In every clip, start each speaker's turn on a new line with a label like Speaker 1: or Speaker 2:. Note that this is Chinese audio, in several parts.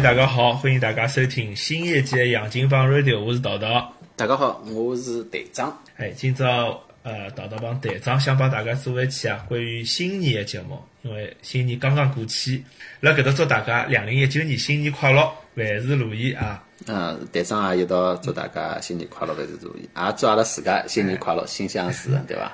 Speaker 1: 嗨，大家好，欢迎大家收听新一季的杨金帮 Radio，我是桃桃。
Speaker 2: 大家好，我是队长。
Speaker 1: 哎，今朝呃，桃桃帮队长想帮大家做一期啊，关于新年的节目，因为新年刚刚过去，辣搿搭祝大家两零一九年新年快乐，万事如意啊！
Speaker 2: 嗯，队长也一道祝大家新年快乐，万事如意，也祝阿拉自家新年快乐，心想事成，对伐？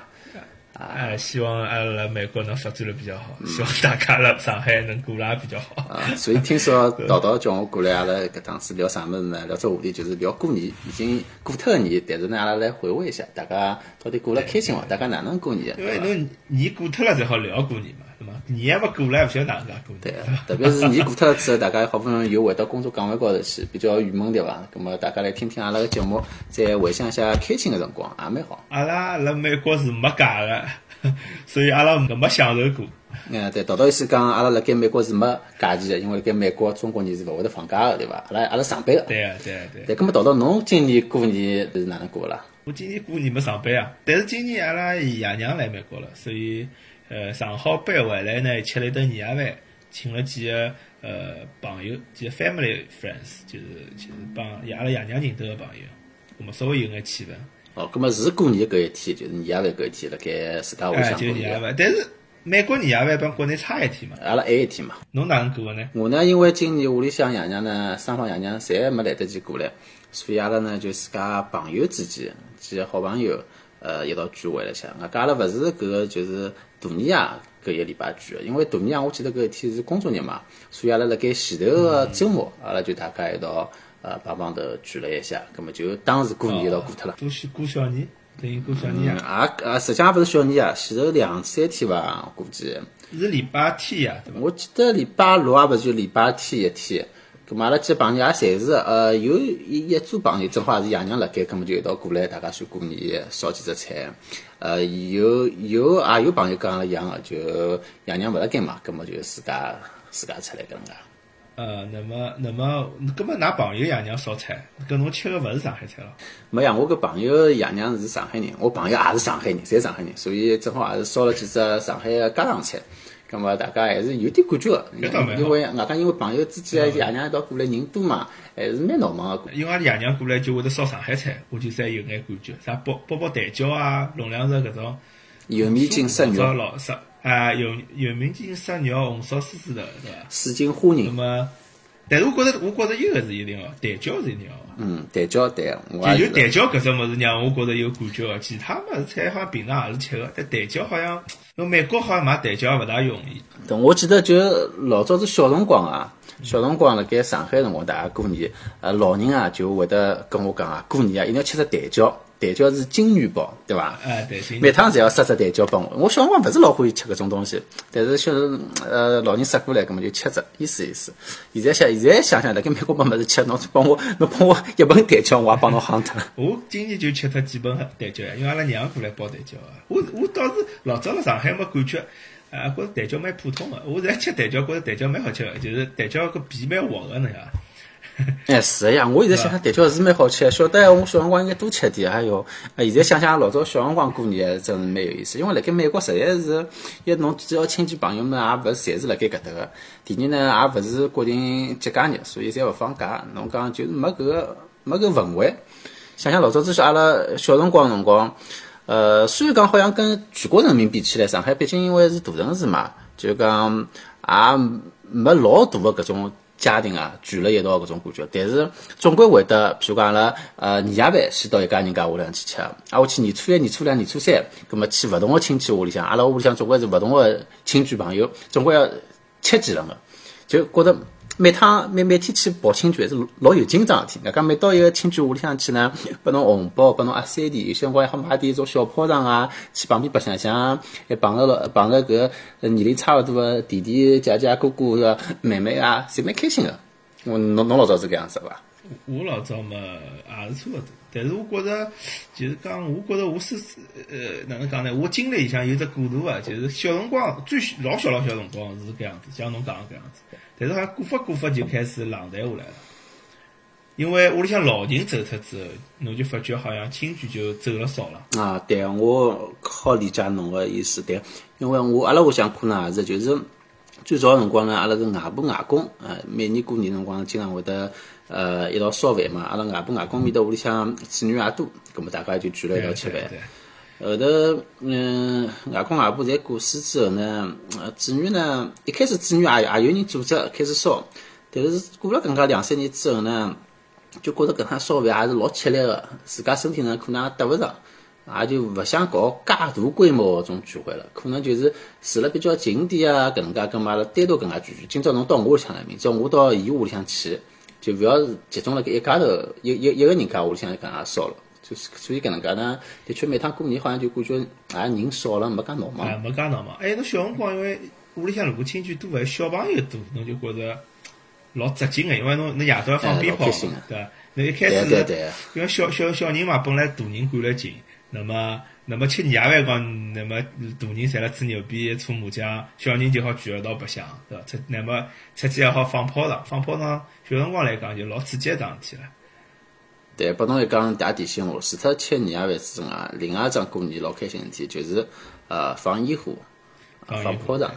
Speaker 1: 哎，希望阿拉美国能发展的比较好，希望大家辣上海能过得也比较好。
Speaker 2: 啊，所以听说道道叫我过来，阿拉搿趟子聊啥物事呢？聊只话题就是聊过年，已经过脱个年，但是呢，阿拉来回味一下，大家到底过了开心伐？大家哪能过年？
Speaker 1: 因为侬年过脱了才好聊过年嘛，对伐？年还勿过来，勿晓得哪能介过。
Speaker 2: 对，特别是年过脱了之后，大家好不容易又回到工作岗位高头去，比较郁闷对伐？咁么大家来听听阿拉个节目，再回想一下开心个辰光，也蛮好。
Speaker 1: 阿拉辣美国是没假个。所以阿拉没没享受过。
Speaker 2: 嗯，对，道道意思讲，阿拉辣盖美国是没假期的，因为辣盖美国中国人是勿会得放假的，对伐？阿拉阿拉上班个。
Speaker 1: 对啊，对啊，对。
Speaker 2: 对，咁么道道侬今年过年是哪能过啦？
Speaker 1: 我今年过年没上班啊，但是今年阿拉爷娘来美国了，所以呃上好班回来呢，吃了一顿年夜饭，请了几个呃朋友，几个 family friends，就是就是帮阿拉爷娘认得个朋友，咁么稍微有眼气氛。
Speaker 2: 哦，咁么是过年搿一天，就是年夜饭搿一天，辣盖自家屋里向过
Speaker 1: 年夜饭。但是美国年夜饭帮国内差一天嘛，
Speaker 2: 阿拉晚一天嘛。
Speaker 1: 侬哪能过个呢？
Speaker 2: 我呢，因为今年屋里向爷娘呢，双方爷娘侪没来得及过来，所以阿拉呢就自家朋友之间几个好朋友，呃，一道聚会了下。外加阿拉勿是搿个就是大年夜搿一礼拜聚个，因为大年夜我记得搿一天是工作日嘛，所以阿拉辣盖前头个周末，阿拉就大家一道。呃，帮帮头聚了一下，葛末就当时过年一道过脱了。
Speaker 1: 过过小年，等于过小年
Speaker 2: 啊！啊啊，实际上勿是小年啊，前头两三天伐，估计。
Speaker 1: 是礼拜天呀，对伐？
Speaker 2: 我记得礼拜六啊勿是就礼拜天一天，葛么阿拉几个朋友也侪是，呃，有一一组朋友正好也是爷娘辣盖，葛么就一道过来，大家算过年，烧几只菜。呃，有有也有朋友跟阿拉一样个，就爷娘勿辣盖嘛，葛么就自家自家出来搿能介。
Speaker 1: 呃，那么，那么，搿么，㑚朋友爷娘烧菜，搿侬吃个勿是上海菜咯？
Speaker 2: 没呀，我搿朋友爷娘是上海人，我朋友也是上海人，侪上海人，所以正好也是烧了几只上海个家常菜。搿么大家还是有点感觉个，因为外加因为朋友之间爷娘一道过来人多嘛，还是蛮闹忙个。
Speaker 1: 因为阿拉爷娘过来就会得烧上海菜，我就再有眼感觉，啥包包包蛋饺啊，弄两肉搿种
Speaker 2: 油面筋塞肉。
Speaker 1: 啊，有有名筋烧肉，红烧狮子头，对伐？
Speaker 2: 四斤花仁。
Speaker 1: 那么，但是我觉着，我觉着一个是一定哦，蛋饺是一定要。
Speaker 2: 嗯，蛋饺对，
Speaker 1: 就有蛋饺搿只物事让我觉着有感觉个，其他物事菜好像平常也是吃个，但蛋饺好像，因为美国好像买蛋饺勿大容易。
Speaker 2: 对，我记得就老早子小辰光啊，小辰光辣盖上海辰光，大家过年，呃，老人啊就会得跟我讲啊，过年啊一定要吃只蛋饺。蛋饺是金元宝，对伐？
Speaker 1: 哎，对。
Speaker 2: 每趟侪要塞只蛋饺拨我。我小辰光勿是老欢喜吃搿种东西，但是小呃老人塞过来，搿么就吃只，意思意思。现在想，现在想想，辣盖美国没物事吃，侬帮我，侬帮我一盆蛋饺，我也帮侬夯脱。
Speaker 1: 我今年就吃脱几盆蛋饺呀，因为阿拉娘过来包蛋饺啊。我我倒是老早辣上海没感觉，啊，觉着蛋饺蛮普通个。我现在吃蛋饺，觉着蛋饺蛮好吃个，就是蛋饺个皮蛮滑个，侬晓得。
Speaker 2: 哎，是呀，我现在想想蛋饺是蛮好吃，晓得我小辰光应该多吃点。哎哟，现在想想老早小辰光过年真是蛮有意思，因为辣盖美国实在是，一侬主要亲戚朋友们也勿是侪是辣盖搿搭个，第二呢也勿是国定节假日，所以侪勿放假。侬讲就是没搿个没搿氛围。想想老早子是阿拉小辰光辰光，呃，虽然讲好像跟全国人民比起来，上海毕竟因为是大城市嘛，就讲也没老大个搿种。家庭啊聚了一道搿种感觉，但是总归会得，譬如讲阿拉呃年夜饭先到一家人家屋里向去吃，啊我去年初一、年初两、年初三，葛末去勿同个亲戚屋里向，阿拉屋里向总归是勿同个亲戚朋友，总归要吃几顿个，就觉着。每趟每每天去跑亲眷是老有紧张事体。外加每到一个亲眷屋里向去呢，拨侬红包，拨侬压岁钱，有些辰光还好买点种小炮仗啊，去旁边白相相，还碰着了碰着搿年龄差勿多个弟弟、姐姐、哥哥个妹妹啊，侪蛮开心个。我侬侬老早是搿样子伐？
Speaker 1: 我老早嘛也是差勿多，但是我觉着就是讲，我觉着我是呃哪能讲呢？我经历里向有只过渡啊，就是小辰光最老小老小辰光是搿样子，像侬讲搿样子。但是好像过法过法就开始冷淡下来了，因为屋里向老人走脱之后，侬就发觉好像亲眷就走了少了。
Speaker 2: 啊，对，我好理解侬个意思，对，因为我阿拉屋里向可能也是，就是最早个辰光呢，阿拉是外婆外公，呃，每年过年辰光经常会得呃一道烧饭嘛。阿拉外婆外公面搭屋里向子女也多，葛么大家就聚了一道吃饭。后头，嗯，外公外婆侪过世之后呢，子女呢，一开始子女也也有人组织开始烧，但是过了搿能介两三年之后呢，就觉着搿趟烧饭也是老吃力个，自家身体呢可能也搭勿上。也就勿想搞介大规模搿种聚会了，可能就是住了比较近点啊，搿能介跟阿拉单独搿能介聚聚。今朝侬到我屋里向来，明朝我到伊屋里向去，就勿要集中辣盖一家头一一一个人家屋里向搿能介烧了。就是所以搿能介呢，的确每趟过年好像就感觉啊人少了，没介闹忙。
Speaker 1: 没介闹忙。哎，侬小辰光因为屋里向如果亲戚多，还小朋友多，侬就觉着老扎劲个，因为侬侬夜到要放鞭炮，对伐？侬一开始因为小小小人嘛，本来大人管了紧。那么，那么吃年夜饭讲，那么大人侪辣吹牛逼、搓麻将，小人就好聚一道白相，对伐？出那么出去还好放炮仗，放炮仗，小辰光来讲就老刺激一桩事体了。
Speaker 2: 对，拨侬一讲大提醒我，除脱吃年夜饭之外，另外一桩过年老开心事体就是呃放烟火、放炮仗。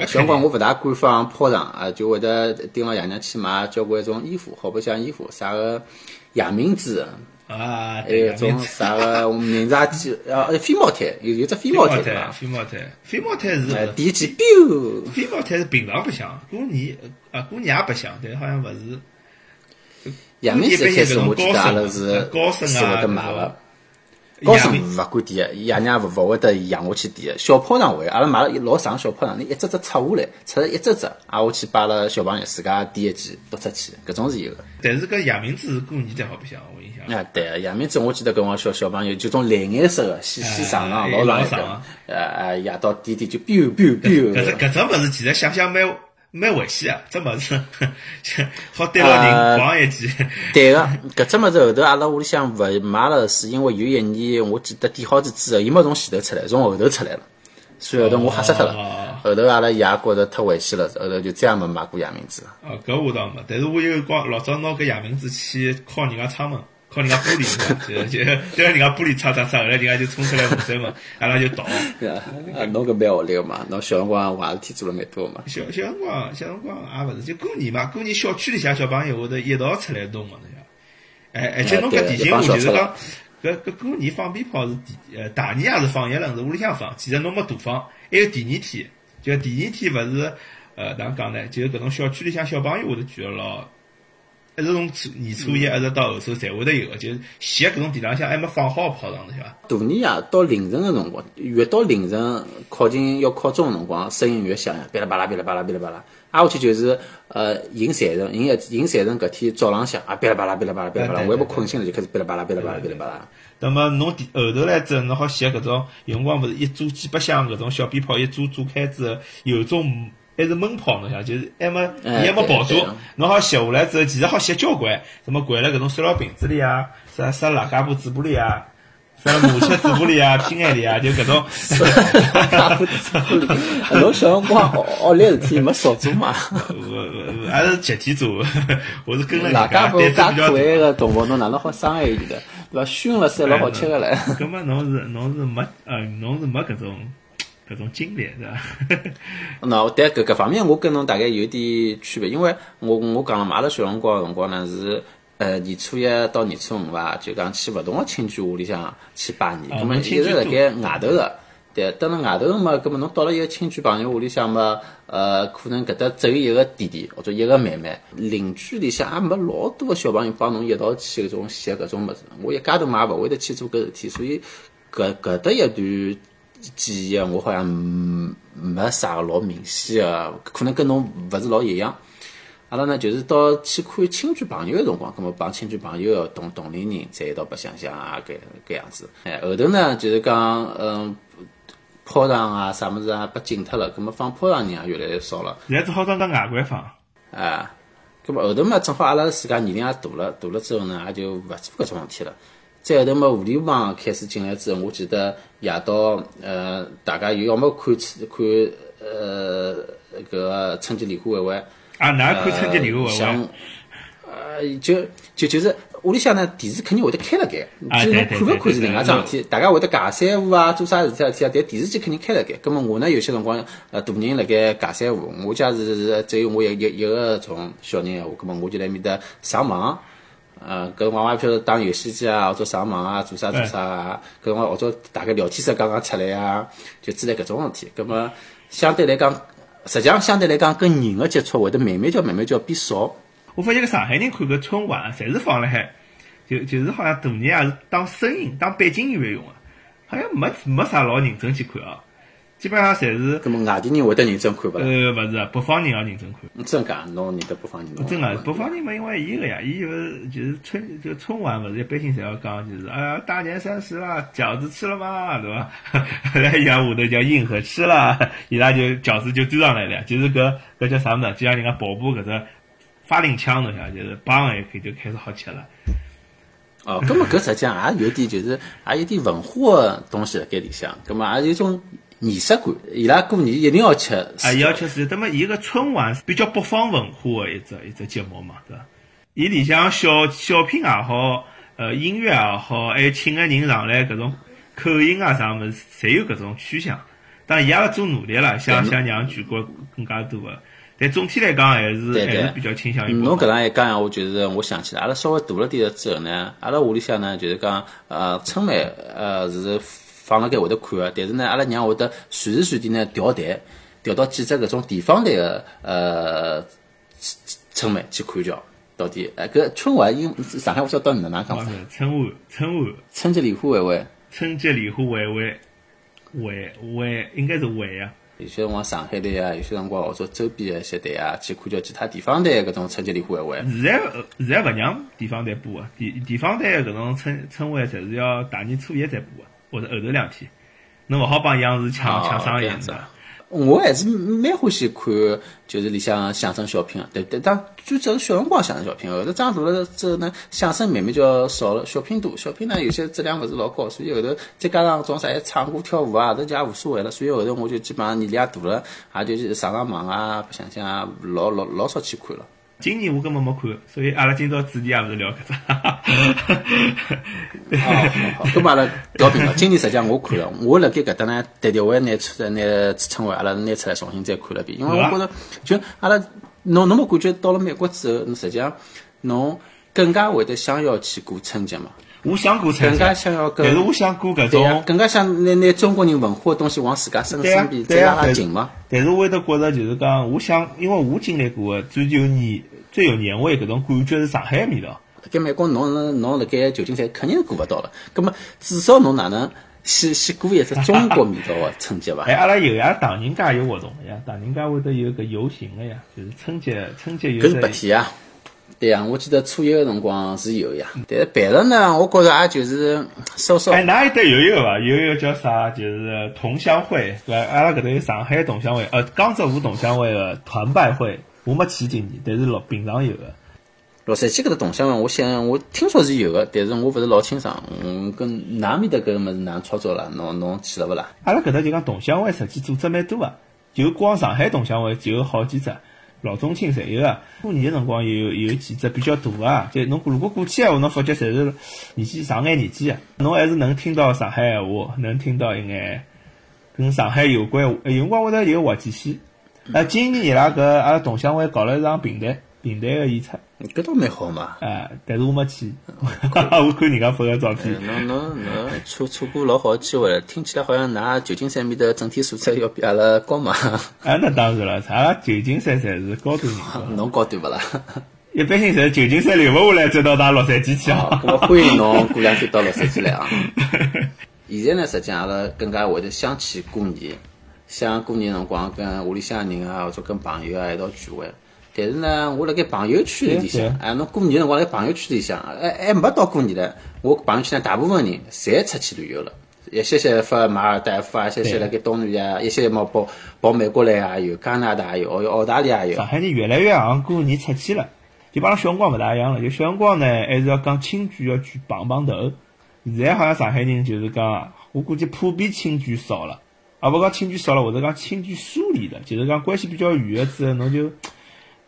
Speaker 2: 小辰光我勿大敢放炮仗啊，就会得盯牢爷娘去买交关一种烟火，好白相烟火，啥个夜明珠。
Speaker 1: 啊，
Speaker 2: 还有种啥个名字啊？记啊，飞毛毯，有有只飞毛毯
Speaker 1: 伐？飞毛毯，飞毛毯是
Speaker 2: 第一季 biu，
Speaker 1: 飞毛毯是平常白相，过年啊过年也白相，但好像勿是。
Speaker 2: 阳明节开始我记得阿拉是是会得买个。高升勿敢点，爷娘勿勿会得养下去点。小炮仗会，阿拉买了一老长小炮仗，你一只只拆下来，拆一只只，挨下去摆了小朋友自家点。一记，丢出去，搿种是有个。
Speaker 1: 但是搿夜明珠是过年才好白相，我印象。
Speaker 2: 啊，对，夜明珠我记得搿光小小朋友就种蓝颜色个，细细长长，老长呃呃，夜到点。点。就 biu biu biu。
Speaker 1: 搿只搿只物事其实想想蛮。蛮危险啊！这么子 好对牢人晃一记。
Speaker 2: 对个，搿只么子后头阿拉屋里向勿买了，是因为有一年我记得点好子之后，伊没从前头出来，从后头出来了，所以后头我吓死脱了。后头阿拉爷觉着太危险了，后头就再也没买过夜明珠了。
Speaker 1: 哦，搿我倒没，但是我有光老早拿搿夜明珠去敲人家窗门。靠人家玻璃嘛，就就就人家玻璃擦擦擦，后来人家就冲出来洪水嘛，阿拉就逃。
Speaker 2: 啊，侬搿蛮恶劣个嘛，侬小辰光坏事体做了蛮多嘛。
Speaker 1: 小小辰光，小辰光也勿是，就过年嘛，过年小区里向小朋友会得一道出来弄个，侬晓哎，而且侬搿提醒我，就是讲搿搿过年放鞭炮是第呃大年也是放一轮，是屋里向放，其实侬没大放，还有第二天，就第二天勿是呃哪能讲呢？就是搿种小区里向小朋友会得聚了咯。一直从初年初一一直到后头，侪会得有个，就是歇搿种地浪向还没放好炮仗，是伐？
Speaker 2: 大年夜到凌晨个辰光，越到凌晨靠近要靠钟个辰光，声音越响呀，噼里啪啦，噼里啪啦，噼里啪啦。挨下去就是呃迎财神，迎一迎财神搿天早浪向啊，噼里啪啦，噼里啪啦，噼里啪啦，我还没困醒了就开始噼里啪啦，噼里啪啦，噼里啪啦。
Speaker 1: 那么侬后头来之后，侬好歇搿种，有辰光勿是一组几百箱搿种小鞭炮，一组组开之后，有种。还是闷炮，侬想，就是还没，伊还没爆炸，侬好吸下来之后，其实好吸交关，什么掼辣搿种塑料瓶子里啊，啥啥辣家布嘴巴里啊，啥母亲嘴巴里啊，心眼里啊，就搿种。
Speaker 2: 辣家布嘴巴里，侬小辰光学学历事体没少做嘛？
Speaker 1: 我还是集体做，我是跟了
Speaker 2: 辣家布介可爱个动物，侬哪能好伤害伊的？对伐？熏了晒老好吃个唻。
Speaker 1: 搿么侬是侬是没呃，侬是没搿种。搿种经历是伐？
Speaker 2: 那但搿搿方面我跟侬大概有点区别，因为我我讲了嘛，阿拉小辰光辰光呢是呃年初一到年初五伐，就讲去勿同个亲戚屋里向去拜年，葛末一直辣盖外头个。对，等了外头嘛，葛末侬到了一个亲戚朋友屋里向嘛，呃，可能搿搭只有一个弟弟或者一个妹妹，邻居里向也没老多个小朋友帮侬一道去搿种写搿种物事，我一家头嘛也勿会得去做搿事体，所以搿搿搭一段。记忆啊，我好像没啥个老明显个，可能跟侬勿是老一样。阿拉呢，就是到去看亲戚朋友个辰光，葛末帮亲戚朋友同同龄人在一道白相相啊，搿搿样子。哎，后头呢，就是讲，嗯，炮仗啊，啥物事啊，被禁脱了，葛末放炮仗人也越来越少了。
Speaker 1: 现在只好当当外国放。
Speaker 2: 啊，葛末后头嘛，正好阿拉自家年龄也大了，大了之后呢，也就勿做搿种事体了。再后头嘛，互联网开始进来之后，我记得夜到，呃，大家又要么看看，呃，搿个春节联欢晚会，
Speaker 1: 啊，哪看春节联欢晚会？
Speaker 2: 像，呃，就就就是屋里向呢电视肯定会得开了盖，
Speaker 1: 啊
Speaker 2: 至于侬看勿看是另外桩事体。大家会得尬三胡啊，做啥事体啊事体啊，但电视机肯定开了盖。葛么我呢有些辰光呃大人辣盖尬三胡，我家是是只有我一一一个种小人闲话，葛么我就辣埃面搭上网。呃，搿辰光我也勿晓得打游戏机啊，或者上网啊，做啥做啥啊。搿辰光或者大概聊天室刚刚出来啊，就之类搿种事体。葛么相对来讲，实际上相对来讲跟人的接触会得慢慢叫慢慢叫变少。
Speaker 1: 我发现个上海人看搿春晚，侪是放辣海，就就是好像大人也是当声音、当背景音乐用个，好像没没啥老认真去看啊。基本上侪是
Speaker 2: 葛么外地人会得认真看勿啦？
Speaker 1: 呃，勿是啊，北方人要认真看。
Speaker 2: 真讲，侬认得北方人？侬
Speaker 1: 真个，北方人嘛，因为伊个呀，伊勿是就是春就春晚，勿是一般性侪要讲，就是哎呀，大年三十啦，饺子吃了吗？对伐？来伊拉下头叫硬核吃了，伊拉就饺子就端上来了，就是搿搿叫啥物事？就像人家跑步搿只发令枪侬晓得，就是梆一开就开始好吃了。
Speaker 2: 哦，葛么搿实际上也有点就是也有点文化个东西辣盖里向，葛么也有一种仪式感。伊拉过年一定要吃，
Speaker 1: 啊，伊要吃是，那么伊个春晚是比较北方文化的一只一只节目嘛，对伐？伊里向小小品也好，呃，音乐也好，还有请个人上来搿种口音啊啥物事，侪有搿种趋向。当然，伊也要做努力了，想想让全国更加多个。但总体来讲，还是还是比较倾向于
Speaker 2: 侬搿
Speaker 1: 方。
Speaker 2: 样一讲闲话，就是我想起来，阿拉稍微大了点之后呢，阿拉屋里向呢就是讲，呃，春晚呃是放辣盖会得看个，但是呢，阿拉娘会得随时随地呢调台，调到几只搿种地方台个呃春晚去看叫。到底，呃，搿春晚因上海我晓得哪能讲法？
Speaker 1: 春晚，春晚，
Speaker 2: 春节联欢晚会。
Speaker 1: 春节联欢晚会，晚晚应该是晚啊。
Speaker 2: 有些辰光上海台啊，有些辰光或者周边的一些台啊，去看叫其他地方台搿种春节联欢晚会。
Speaker 1: 现在呃现在勿让地方台播个，地地方台搿种春春晚，侪是要大年初一才播个，或者后头两天，侬勿好帮央视抢
Speaker 2: 哦
Speaker 1: 抢生意
Speaker 2: 子啊。我还是蛮欢喜看，就是里向相声小品啊。但但当最早是小辰光相声小品，后头长大了之后呢，相声慢慢就要少了，小品多。小品呢有些质量勿是老高，所以后头再加上种啥唱歌跳舞啊，搿就也无所谓了。所以后头我就基本上年龄也大了，也就是上上网啊，白相相啊，老老老少去看了。
Speaker 1: 今年我根本没看，所以阿拉今朝主题也勿是聊搿只。
Speaker 2: 哦，好好，咁阿拉调频了。今年实际上我看了，我辣盖搿搭呢，特地我还拿出来拿春晚阿拉拿出来重新再看了遍，因为我觉着就阿拉侬侬没感觉到了美国之后，侬实际上侬更加会得想要去过春节嘛，
Speaker 1: 我想过春
Speaker 2: 更加
Speaker 1: 节，
Speaker 2: 想要跟
Speaker 1: 但是我想过搿种，
Speaker 2: 更加想拿拿中国人文化的东西往自家身身边再拉近嘛。
Speaker 1: 但是我会得觉着就是讲，我想，因为我经历过的最有年最有年味搿种感觉是上海的味道。
Speaker 2: 辣盖美国侬侬侬辣盖旧金山肯定是过勿到了，葛么至少侬哪能先先过一只中国味道个春节伐
Speaker 1: 哎，？阿拉有呀，唐人街有活动个呀，唐人街会得有个游行个呀，就是春节春节有
Speaker 2: 搿是白天啊。对呀，我记得初一个辰光是有呀，但是办了呢，我觉着也就是稍稍
Speaker 1: 哎，哪有得有一个伐？有一个叫啥？就是同乡会，对伐？阿拉搿搭有上海同乡会，呃，江浙沪同乡会的团拜会，我没去今年，但是老平常有的。
Speaker 2: 洛杉矶搿搭同乡会，我想我听说是有的，但是我勿是老清爽。嗯，跟㑚面搭搿个物事哪能操作啦？侬侬去了勿啦？
Speaker 1: 阿拉搿搭就讲同乡会，实际组织蛮多个，就光上海同乡会就有好几只，老中青侪有啊。过年个辰光有有几只比较大个，就侬如果过去闲话，侬发觉侪是年纪上眼年纪个，侬还是能听到上海闲话，能听到一眼跟上海有关。有辰光会得有滑稽戏。啊，今年伊拉搿阿拉同乡会搞了一场平台平台个演出，
Speaker 2: 搿倒蛮好嘛。
Speaker 1: 啊，但是我没去，我看人家发个照片。
Speaker 2: 侬侬侬错错过老好的机会了，听起来好像㑚旧金山面的整体素质要比阿拉高嘛？
Speaker 1: 啊，那当然了，阿拉旧金山侪是高端。
Speaker 2: 侬高端勿啦？
Speaker 1: 一般性侪是旧金山留勿下来，再到㑚洛杉矶去
Speaker 2: 好，
Speaker 1: 啊。
Speaker 2: 咁么欢迎侬过两天到洛杉矶来啊！现在呢，实际上阿拉更加会得想去过年，想过年辰光跟屋里向人啊，或者跟朋友啊一道聚会。但是呢，我辣盖朋友圈里
Speaker 1: 对
Speaker 2: 向，
Speaker 1: 对
Speaker 2: 哎，侬过年辰光辣朋友圈里向，还还没到过年唻，我朋友圈呢大部分人侪出去旅游了。一些些发马尔代夫啊，一些些辣盖东南亚，一些嘛跑跑美国来也有，加拿大也有，澳澳大利亚也有
Speaker 1: 上。海人越来越像过年出去了，就帮小辰光勿大一样了。就小辰光呢，还是要讲亲眷要聚碰碰头。现在好像上海人就是讲，我估计普遍亲眷少了，啊，勿讲亲眷少了，或者讲亲眷疏离了，就是讲关系比较远的之后，侬就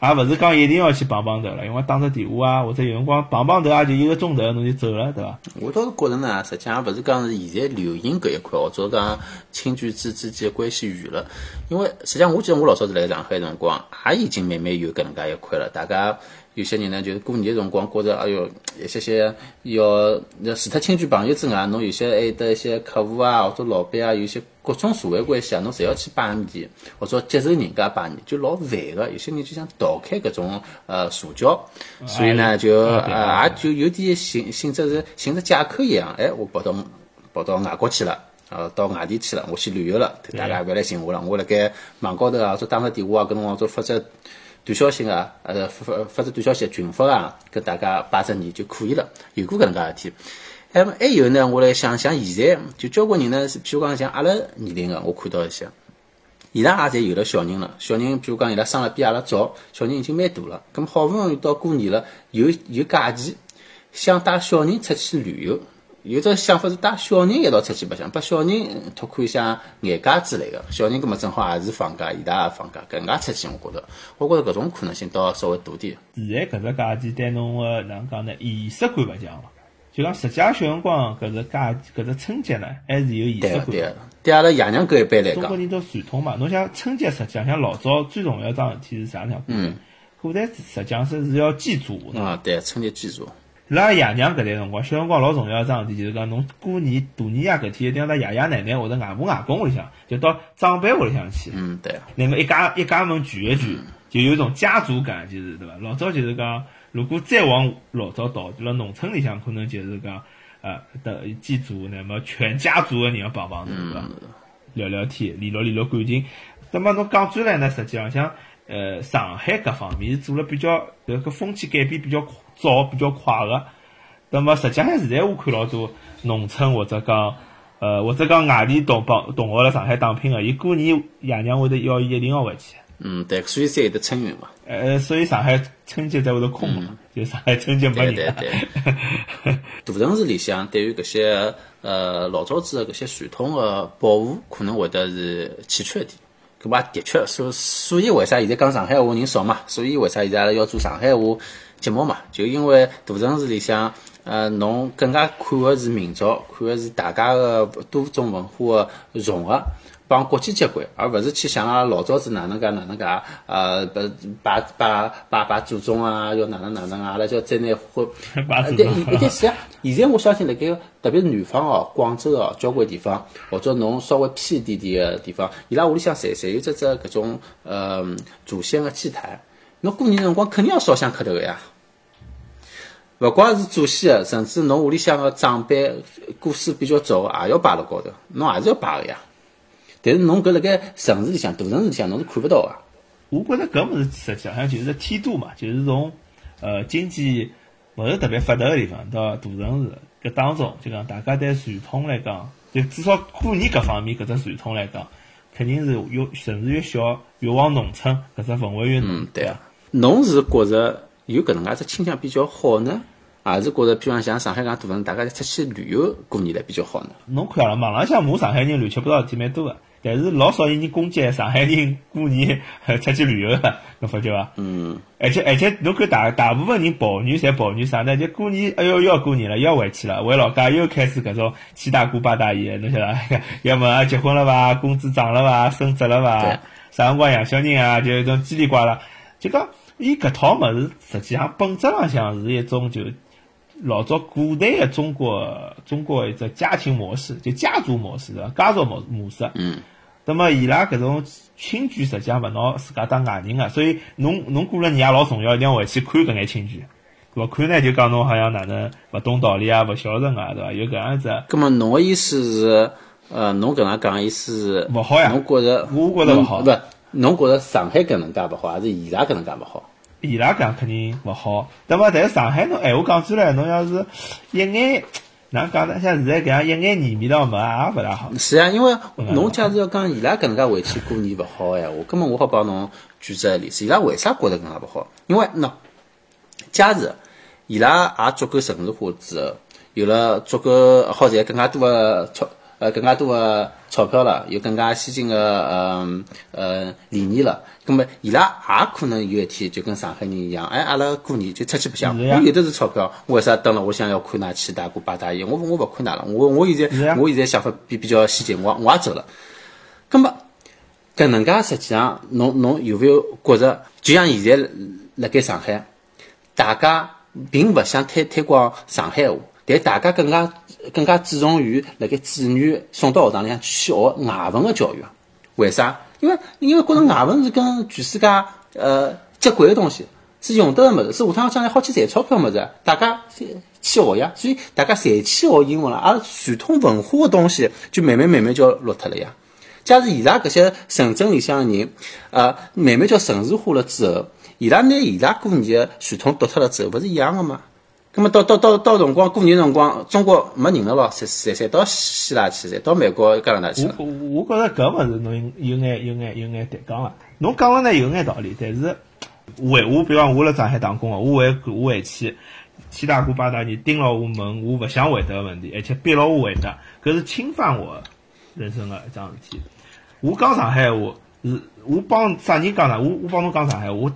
Speaker 1: 也勿是讲一定要去碰碰头了，因为打只电话啊，或者有辰光碰碰头也就一个钟头，侬就走了，对伐？
Speaker 2: 我倒是觉着呢，实际上勿是讲是现在流行搿一块，或者讲亲眷之之间关系远了。因为实际上，我记得我老早是来上海辰光，也已经慢慢有搿能介一块了。大家有些人呢，就是过年辰光觉着，哎哟，一些些要除脱亲戚朋友之外，侬有些还有得一些客户啊，或者老板啊，有些各种社会关系啊，侬侪要去拜年，或者接受人家拜年，就老烦个。有些人就想逃开搿种呃社交，所以呢，就呃也就有点性性质是性质借口一样，哎，我跑到跑到外国去了。呃，到外地去了，我去旅游了，大家勿要来寻我了。我辣盖网高头啊，或者打个电话啊，跟侬或者发只短消息啊，呃，发发发只短消息群发啊，跟大家拜只年就可以了。有过搿能介事体。那么还有呢，我来想想，现在就交关人呢，是譬如讲像阿拉年龄个，我看到一些，伊拉也侪有了小人了。小人譬如讲伊拉生了比阿拉早，小人已经蛮大了。咁好不容易到过年了，有有假期，想带小人出去旅游。有只想法是带小人一道出去白相，把小人拓宽一下眼界之类的。小人搿么正好也是放假，伊拉也放假，搿能介出去，我觉着，我觉着搿种可能性倒稍微大点。
Speaker 1: 现在搿只假期对侬个哪能讲呢？仪式感勿强了。就讲实际小辰光搿只假搿只春节呢，还是有仪式感。
Speaker 2: 对对阿拉爷娘搿一辈来讲，
Speaker 1: 中国人都传统嘛。侬像春节实际上像老早最重要一桩事体是啥呢？
Speaker 2: 嗯，
Speaker 1: 古代实际上是是要祭祖的。
Speaker 2: 啊，对，春节祭祖。
Speaker 1: 拉爷娘搿代辰光，小辰光老重要一桩事体，就是讲侬过年大年夜搿天一定要到爷爷奶奶或者外婆外公屋里向，就到长辈屋里向去。
Speaker 2: 嗯，对。
Speaker 1: 那么一家一家门聚一聚，就有一种家族感，就是对伐？老早就是讲，如果再往老早倒，就辣农村里向可能就是讲，呃，的祭祖，那么全家族的人要帮帮侬，对伐？聊聊天，联络联络感情。那么侬讲转来呢，实际上像呃上海搿方面是做了比较，搿个风气改变比较早、比较快个。那么实际上现在我看老多农村或者讲，呃或者讲外地同帮同学辣上海打拼个，伊过年爷娘会得要伊一定要回去。
Speaker 2: 嗯，对，所以才有得春运嘛。
Speaker 1: 呃，所以上海春节才会得空嘛，就上海春节没人。
Speaker 2: 对对对。大城市里向对于搿些呃老早子的搿些传统的保护，可能会得是欠缺一点。搿么的确，所所以为啥现在讲上海话人少嘛？所以为啥现在阿拉要做上海话节目嘛？就因为大城市里向。呃，侬更加看的是民族，看的是大家的多种文化的融合，帮国际接轨，而勿是去想啊老早子哪能介哪能介，呃，不拜拜拜拜祖宗啊，要哪能哪能啊，阿拉叫再拿花，对，一点是啊。现在我相信辣盖特别是南方哦，广州哦，交关地方，或者侬稍微偏一点点个地方，伊拉屋里向侪侪有只只搿种呃祖先个祭坛，侬过年辰光肯定要烧香磕头个呀。勿光是祖先个甚至侬屋里向个长辈过世比较早，也要摆辣高头，侬也是要摆个呀。但是侬搿辣盖城市里向、大城市里向，侬是看勿到个。
Speaker 1: 我觉着搿物事实际上就是梯度嘛，就是从呃经济勿是特别发达个地方到大城市搿当中，就讲大家对传统来讲，就至少过年搿方面搿只传统来讲，肯定是越城市越小，越往农村搿只氛围越浓。
Speaker 2: 嗯，对啊。侬是觉着有搿能介只倾向比较好呢？还是觉着，譬如讲像上海搿样大城大家出去旅游过年来比较好呢。
Speaker 1: 侬看了，网浪向骂上海人乱七八糟事体蛮多个，但是老少有人攻击上海人过年出去旅游个，侬发觉伐？
Speaker 2: 嗯。
Speaker 1: 而且而且，侬看大大部分人抱怨侪抱怨啥呢？就过年，哎哟，又要过年了，又要回去了，回老家又开始搿种七大姑八大姨，侬晓得伐？要么结婚了伐？工资涨了伐？升职了伐？啥辰光养小人啊？就一种叽里呱啦，就讲伊搿套物事，实际上本质浪向是一种就。老早古代的中国，中国一只家庭模式，就家族模式，对伐？家族模模式。
Speaker 2: 嗯。
Speaker 1: 那么伊拉搿种亲眷实际上勿拿自家当外人个，所以侬侬过了年也老重要，一定要回去看搿眼亲眷。勿看呢，就讲侬好像哪能勿懂道理啊，勿孝顺啊，对伐？有搿样子。
Speaker 2: 葛末侬个意思是，呃，侬搿能讲意思
Speaker 1: 是勿好呀？
Speaker 2: 侬觉着？
Speaker 1: 我觉着勿好。
Speaker 2: 勿，侬觉着上海搿能介勿好，还是伊拉搿能介勿好？
Speaker 1: 伊拉讲肯定勿好，那么在上海侬闲话讲出来，侬要是一眼哪讲呢？像现在搿样一眼年味道没，也勿大好。
Speaker 2: 是啊，因为侬假如要讲伊拉搿能介回去过年勿好闲话，根本我好帮侬举只例子，伊拉为啥觉着搿能介勿好？因为喏，假如伊拉也足够城市化之后，有了足够好赚更加多的钞呃更加多的钞票了，有更加先进的呃呃理念了，那么伊拉也可能有一天就跟上海人一样，哎，阿拉过年就出去白相，我有的是钞票，我为啥等了我想要看㑚七大姑八大姨，我我勿看㑚了，我我现在我现在想法比比较先进，我我也走了。咁么搿能介实际上，侬侬有没有觉着，就像现在辣盖上海，大家并勿想推推广上海话，但大家更加更加注重于辣盖子女送到学堂里向去学外文的教育。为啥？因为因为觉着外文是跟全世界呃接轨的东西，是用得的物事，是下趟将来好去赚钞票个物事，大家去学呀。所以大家侪去学英文了，阿拉传统文化的东西就慢慢慢慢就落脱了呀。假使伊拉搿些城镇里向的人，呃，慢慢叫城市化了之后，伊拉拿伊拉过年的传统夺脱了之后，勿是一样的吗？咁么到到到到辰光过年辰光，中国没人了咯，侪侪侪到希腊去，侪到美国、加拿大去了。
Speaker 1: 我我觉着搿物事侬有眼有眼有眼抬杠了。侬讲了呢有眼道理，但是回我比方我辣上海打工个，我回我回去七大姑八大姨盯牢我问我勿想回答个问题，而且逼牢我回答，搿是侵犯我人生个一桩事体。我讲上海话是，我帮啥人讲呢？我我帮侬讲上海话，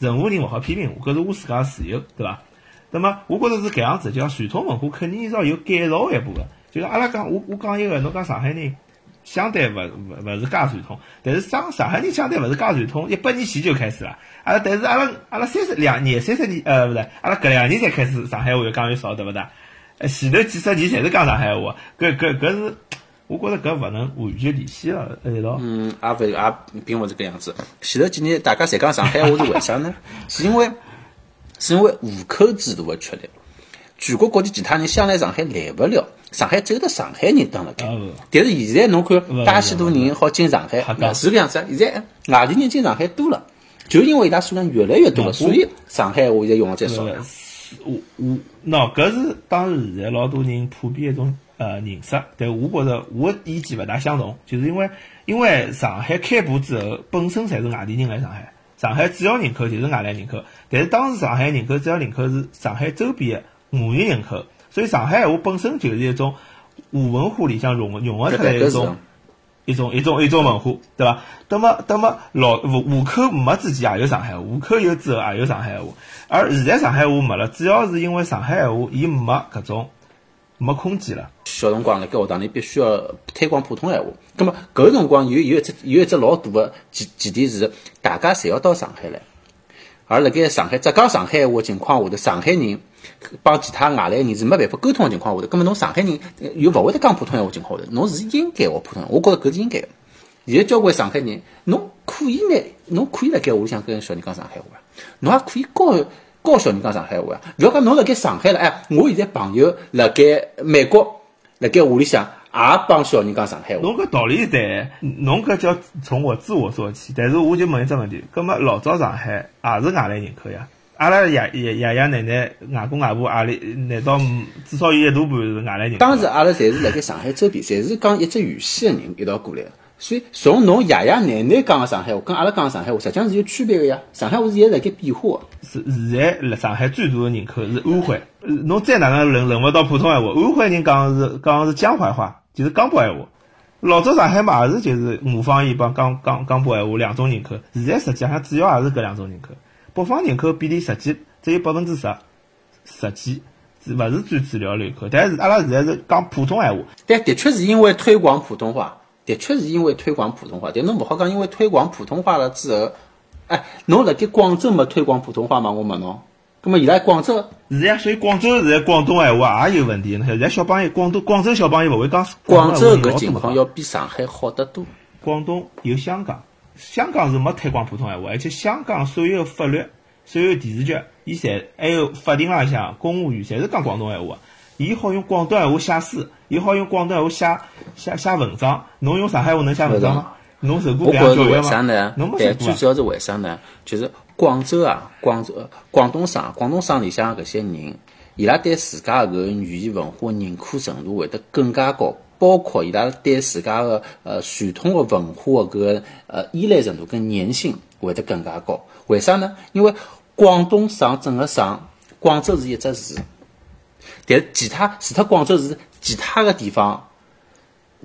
Speaker 1: 任何人勿好批评我，搿是我自家个自由，对伐？那么我觉着是搿样子，就讲传统文化肯定是要有改造一步个。就是阿拉讲，我我讲一个，侬讲上海人相对勿勿勿是介传统，但是上上海人相对勿是介传统，一百年前就开始了。阿拉但是阿拉阿拉三十两年三十年呃勿是，阿拉搿两年才开始上海话越讲越少，对勿对？呃前头几十年侪是讲上海话，搿搿搿是，我觉着搿勿能完全联系了一道。
Speaker 2: 嗯，也勿也并勿是搿样子。前头几年大家侪讲上海话是为啥呢？是因为是因为户口制度的确立。全国各地其他人想来上海来不了，上海只有得上海人蹲辣盖。但是现在侬看
Speaker 1: 勿，
Speaker 2: 介许多人好进上海是搿样子啊。现在外地人进上海多了，就因为伊拉数量越来越多了，所以上海话现在用的才少了。
Speaker 1: 我我喏，搿是当时现在老多人普遍一种呃认识，但我觉着我意见勿大相同，就是因为因为上海开埠之后，本身侪是外地人来上海，上海主要人口就是外来人口，但是当时上海人口主要人口是上海周边的华语人口，所以上海话本身就是一种华文化里向融融合出来的一种。一种一种一种文化，对伐？那么那么老户户口没之前也有上海话，户口有之后也有上海话，而现在上海话没了，主要是因为上海话伊没搿种没空间了。
Speaker 2: 小辰光辣盖学堂里必须要推广普通闲话。咁么搿辰光有有一只有一只老大个前前提是，大家侪要到上海来。而辣盖上海只讲上海话情况下头，上海人帮其他外来人是没办法沟通的情况下头，咁么侬上海人又勿会得讲普通闲话情况下头，侬是应该学普通闲话。我觉着搿是应该个。现在交关上海人，侬可以拿侬可以辣盖屋里向跟小人讲上海话，侬也可以教教小人讲上海话呀。勿要讲侬辣盖上海了，哎，我现在朋友辣盖美国，辣盖屋里向也帮小人讲上海话。
Speaker 1: 侬搿道理是对，侬搿叫从我自我做起。但是我就问一只问题，葛末老早上海也是外来人口呀？阿拉爷爷爷爷奶奶、外公外婆阿里，难道唔至少有一大半是外来人口？
Speaker 2: 当时阿拉侪是辣盖上海周边，侪是讲一只语系的人一道过来的。所以从侬爷爷奶奶讲个上海话，跟阿拉讲个上海话，实际上是有区别个呀。上海话是现在辣盖变化的。
Speaker 1: 是现在辣上海最大个人口是安徽，呃侬再哪能轮轮勿到普通闲话，安徽人讲的是讲的是江淮话，就是江北闲话。老早上海嘛也是就是吴方言帮江江江北闲话两种人口，现在实际上主要也是搿两种人口。北方人口比例实际只有百分之十，实际是勿是最主流人口？但是阿拉现在是讲普通闲话，
Speaker 2: 但的确是因为推广普通话，的确是因为推广普通话。但侬勿好讲，因为推广普通话了之后，哎，侬辣盖广州没推广普通话吗？我问侬。那么伊拉广州，
Speaker 1: 是呀，所以广州现在广东闲话也有问题。现在小朋友广东广州小朋友勿会讲
Speaker 2: 广州搿
Speaker 1: 搿
Speaker 2: 情况要比上海好得多。
Speaker 1: 广东有香港，香港是没推广普通闲话，而且香港所有法律、所有电视剧，伊侪还有法庭浪向、公务员，侪是讲广东闲话。伊好用广东闲话写书，伊好用广东闲话写写写文章。侬用上海话能写文章吗？侬受过
Speaker 2: 我
Speaker 1: 搿样教育
Speaker 2: 觉着为啥
Speaker 1: 吗？
Speaker 2: 呢？但最主要是为啥呢？就是广州啊，广州、呃广东省、广东省里向搿些人，伊拉对自家搿语言文化认可程度会得更加高，包括伊拉对自家个呃传统个文化个搿个呃依赖程度跟粘性会得更加高。为啥呢？因为广东省整个省，广州是一只市，但是其他除脱广州市，其他的地方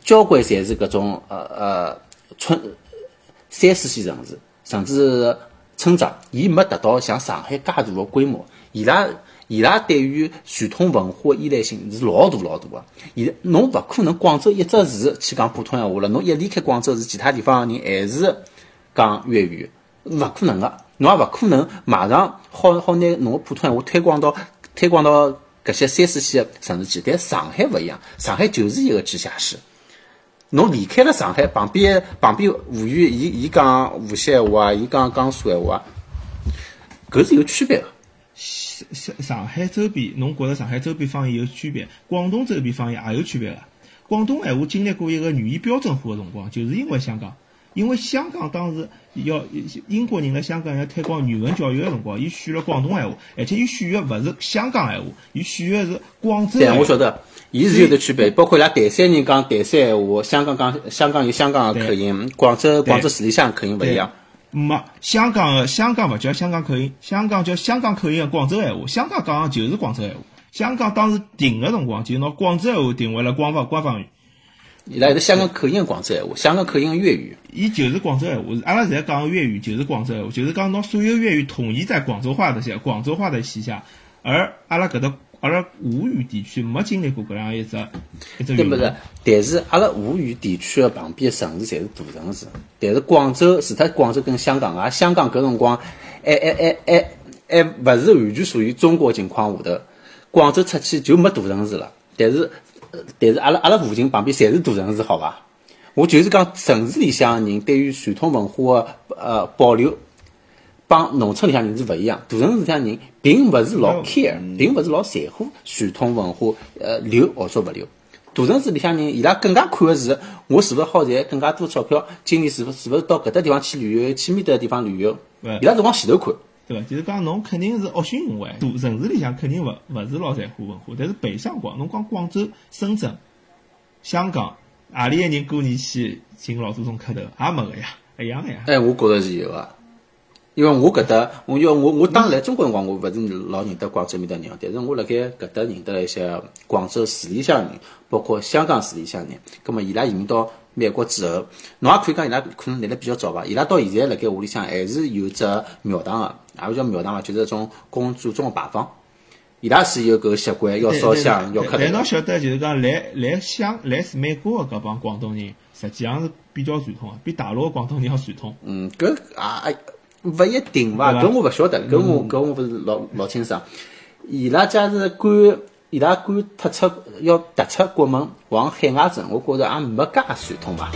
Speaker 2: 交关侪是搿种呃呃村三四线城市，甚至是村庄，伊没达到像上海介大个规模。伊拉伊拉对于传统文化依赖性是老大老大个。伊侬勿可能广州一只市去讲普通闲话了，侬一离开广州市，其他地方个人还是讲粤语，勿可能个。侬也勿可能马上好好拿侬个普通闲话推广到推广到搿些三四线个城市去。但上海勿一样，上海就是一个直辖市。侬离开了上海，旁边旁边吴语，伊伊讲无锡闲话啊，伊讲江苏闲话啊，搿是有区别的。
Speaker 1: 上上海周边，侬觉着上海周边方言有区别？广东周边方言也有区别个。广东闲话经历过一个语言标准化的辰光，就是因为香港，因为香港当时要英国人来香港要推广语文教育个辰光，伊选了广东闲话，而且伊选个勿是香港闲话，伊选个是广州。
Speaker 2: 对，我晓得。伊是有的区别，包括伊拉台山人讲台山闲话，香港讲香港有香港个口音，广州广州市里向口音勿一样。
Speaker 1: 没，香港个香港勿叫香港口音，香港叫香港口音个广州闲话，香港讲个就是广州闲话。香港当时定个辰光就拿广州闲话定为了官方官方语。
Speaker 2: 伊拉是香港口音个广州闲话，香港口音个粤语。
Speaker 1: 伊就是广州闲话，阿拉现在讲个粤语就是广州闲话，就是讲拿所有粤语统一在广州话的下，广州话的旗下，而阿拉搿搭。阿拉吴语地区没经历过搿样一只一只
Speaker 2: 对不是？但是阿拉吴语地区的旁边城市侪是大城市。但是广州，除脱广州跟香港啊，香港搿辰光还还还还还勿是完全属于中国情况下头。广州出去就没大城市了。但是但是阿拉阿拉附近旁边侪是大城市，好伐？我就是讲城市里向人对于传统文化的呃保留。帮农村里向人是勿一样，大城市里向人并勿是老 care，并勿是老在乎传统文化，呃，留或者勿留。大城市里向人，伊拉更加看的是，我是勿是好赚更加多钞票，今年是勿是勿是到搿搭地方去旅游，去面搭地方旅游，伊拉是往前头看。
Speaker 1: 对伐？就是讲侬肯定是恶性循环，大城市里向肯定勿勿是老在乎文化，但是北上广，侬讲广州、深圳、香港，何里个人过年去寻老祖宗磕头，也没个呀，一样个呀。
Speaker 2: 哎，我觉着是有个。因为我搿搭，我要我我当来中国辰光，我勿是老认得广州面搭人，但是我辣盖搿搭认得了一些广州市里向人，包括香港市里向人。葛末伊拉移民到美国之后，侬也可以讲伊拉可能来得比较早伐？伊拉到现在辣盖屋里向还是有只庙堂个，也勿叫庙堂伐，就是种供祖宗个牌坊。伊拉是有搿习惯，要烧香，要磕头。
Speaker 1: 但侬晓得，就是讲来来香来美国个搿帮广东人，实际上是比较传统个，比大陆个广东人要传统。
Speaker 2: 嗯，搿啊。勿一定伐搿，我勿晓得搿，我搿，我勿是老老清爽。伊拉假使敢，伊拉敢踏出要踏出国门，往海外走，我觉着也没介传统伐。